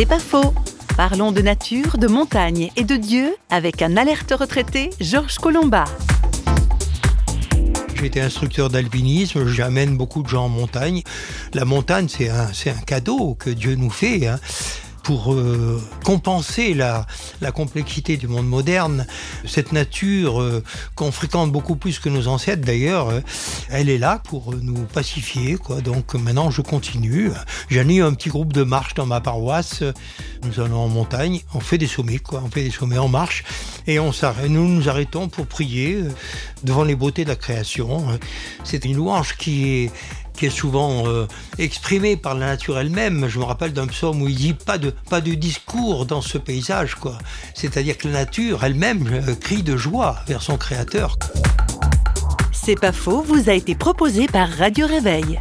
C'est pas faux. Parlons de nature, de montagne et de Dieu avec un alerte retraité, Georges Colomba. Été instructeur d'alpinisme, j'amène beaucoup de gens en montagne. La montagne, c'est un, un cadeau que Dieu nous fait. Hein pour euh, compenser la, la, complexité du monde moderne. Cette nature euh, qu'on fréquente beaucoup plus que nos ancêtres d'ailleurs, euh, elle est là pour nous pacifier. Quoi. Donc maintenant je continue. Ai un petit groupe de marche dans ma paroisse. Nous allons en montagne, on fait des sommets, quoi. on fait des sommets en marche et on. Nous nous arrêtons pour prier devant les beautés de la création. C'est une louange qui est qui est souvent euh, exprimé par la nature elle-même. Je me rappelle d'un psaume où il dit pas de, pas de discours dans ce paysage, quoi. C'est-à-dire que la nature elle-même euh, crie de joie vers son créateur. C'est pas faux, vous a été proposé par Radio Réveil.